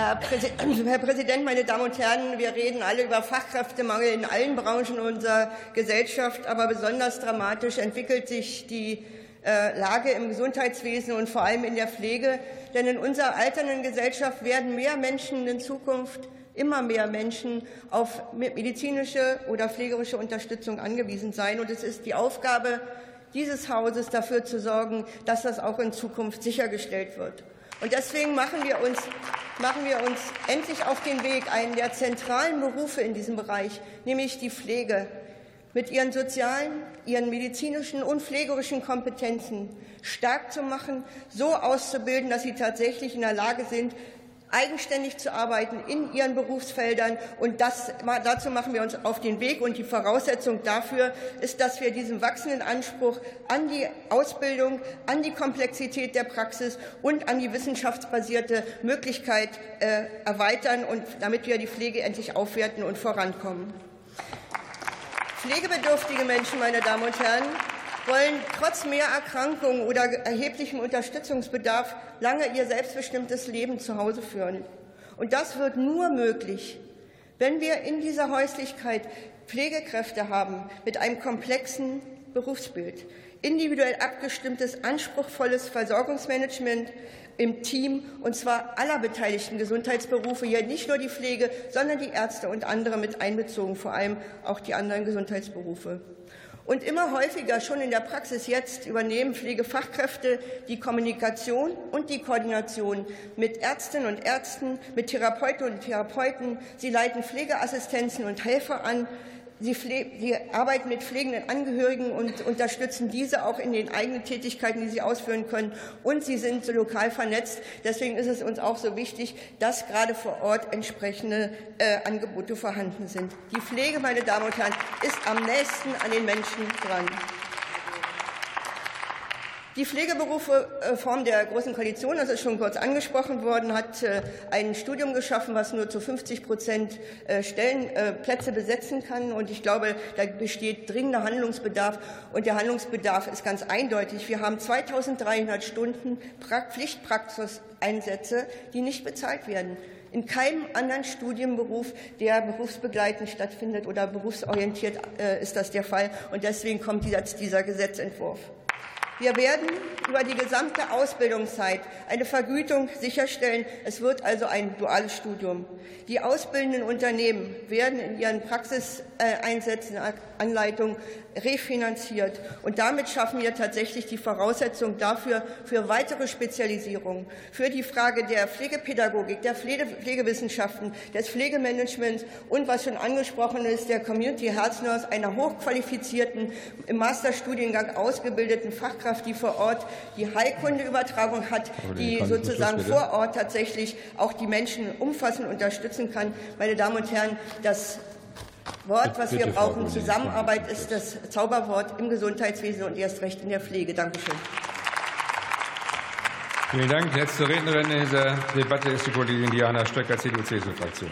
Herr, Präsident, meine Damen und Herren! Wir reden alle über Fachkräftemangel in allen Branchen unserer Gesellschaft. Aber besonders dramatisch entwickelt sich die äh, Lage im Gesundheitswesen und vor allem in der Pflege. Denn in unserer alternden Gesellschaft werden mehr Menschen in Zukunft immer mehr Menschen auf medizinische oder pflegerische Unterstützung angewiesen sein. Und es ist die Aufgabe dieses Hauses, dafür zu sorgen, dass das auch in Zukunft sichergestellt wird. Und deswegen machen wir, uns, machen wir uns endlich auf den Weg, einen der zentralen Berufe in diesem Bereich, nämlich die Pflege, mit ihren sozialen, ihren medizinischen und pflegerischen Kompetenzen stark zu machen, so auszubilden, dass sie tatsächlich in der Lage sind, eigenständig zu arbeiten in ihren Berufsfeldern. Und das, dazu machen wir uns auf den Weg. Und die Voraussetzung dafür ist, dass wir diesen wachsenden Anspruch an die Ausbildung, an die Komplexität der Praxis und an die wissenschaftsbasierte Möglichkeit äh, erweitern, und damit wir die Pflege endlich aufwerten und vorankommen. Pflegebedürftige Menschen, meine Damen und Herren, wollen trotz mehr Erkrankungen oder erheblichem Unterstützungsbedarf lange ihr selbstbestimmtes Leben zu Hause führen. Und das wird nur möglich, wenn wir in dieser Häuslichkeit Pflegekräfte haben mit einem komplexen Berufsbild, individuell abgestimmtes, anspruchsvolles Versorgungsmanagement im Team, und zwar aller beteiligten Gesundheitsberufe, hier nicht nur die Pflege, sondern die Ärzte und andere mit einbezogen, vor allem auch die anderen Gesundheitsberufe. Und immer häufiger, schon in der Praxis jetzt, übernehmen Pflegefachkräfte die Kommunikation und die Koordination mit Ärztinnen und Ärzten, mit Therapeuten und Therapeuten. Sie leiten Pflegeassistenzen und Helfer an. Sie, Sie, arbeiten mit pflegenden Angehörigen und unterstützen diese auch in den eigenen Tätigkeiten, die sie ausführen können. Und sie sind so lokal vernetzt. Deswegen ist es uns auch so wichtig, dass gerade vor Ort entsprechende äh, Angebote vorhanden sind. Die Pflege, meine Damen und Herren, ist am nächsten an den Menschen dran. Die Pflegeberufeform der Großen Koalition, das ist schon kurz angesprochen worden, hat äh, ein Studium geschaffen, was nur zu 50 Prozent äh, Stellenplätze äh, besetzen kann. Und ich glaube, da besteht dringender Handlungsbedarf. Und der Handlungsbedarf ist ganz eindeutig. Wir haben 2300 Stunden Pflichtpraxiseinsätze, die nicht bezahlt werden. In keinem anderen Studienberuf, der berufsbegleitend stattfindet oder berufsorientiert, ist das der Fall. Und deswegen kommt dieser Gesetzentwurf. Wir werden über die gesamte Ausbildungszeit eine Vergütung sicherstellen. Es wird also ein duales Studium. Die ausbildenden Unternehmen werden in ihren Praxiseinsätzen, Anleitungen refinanziert. Und damit schaffen wir tatsächlich die Voraussetzung dafür für weitere Spezialisierung, für die Frage der Pflegepädagogik, der Pflegewissenschaften, des Pflegemanagements und, was schon angesprochen ist, der Community Health Nurse, einer hochqualifizierten, im Masterstudiengang ausgebildeten Fachkraft, die vor Ort die Heilkundeübertragung hat, die sozusagen vor Ort tatsächlich auch die Menschen umfassend unterstützen kann. Meine Damen und Herren, das Wort, was wir brauchen, Zusammenarbeit, ist das Zauberwort im Gesundheitswesen und erst recht in der Pflege. Dankeschön. Vielen Dank. Letzte Rednerin in dieser Debatte ist die Kollegin Diana Stöcker, CDU-CSU-Fraktion.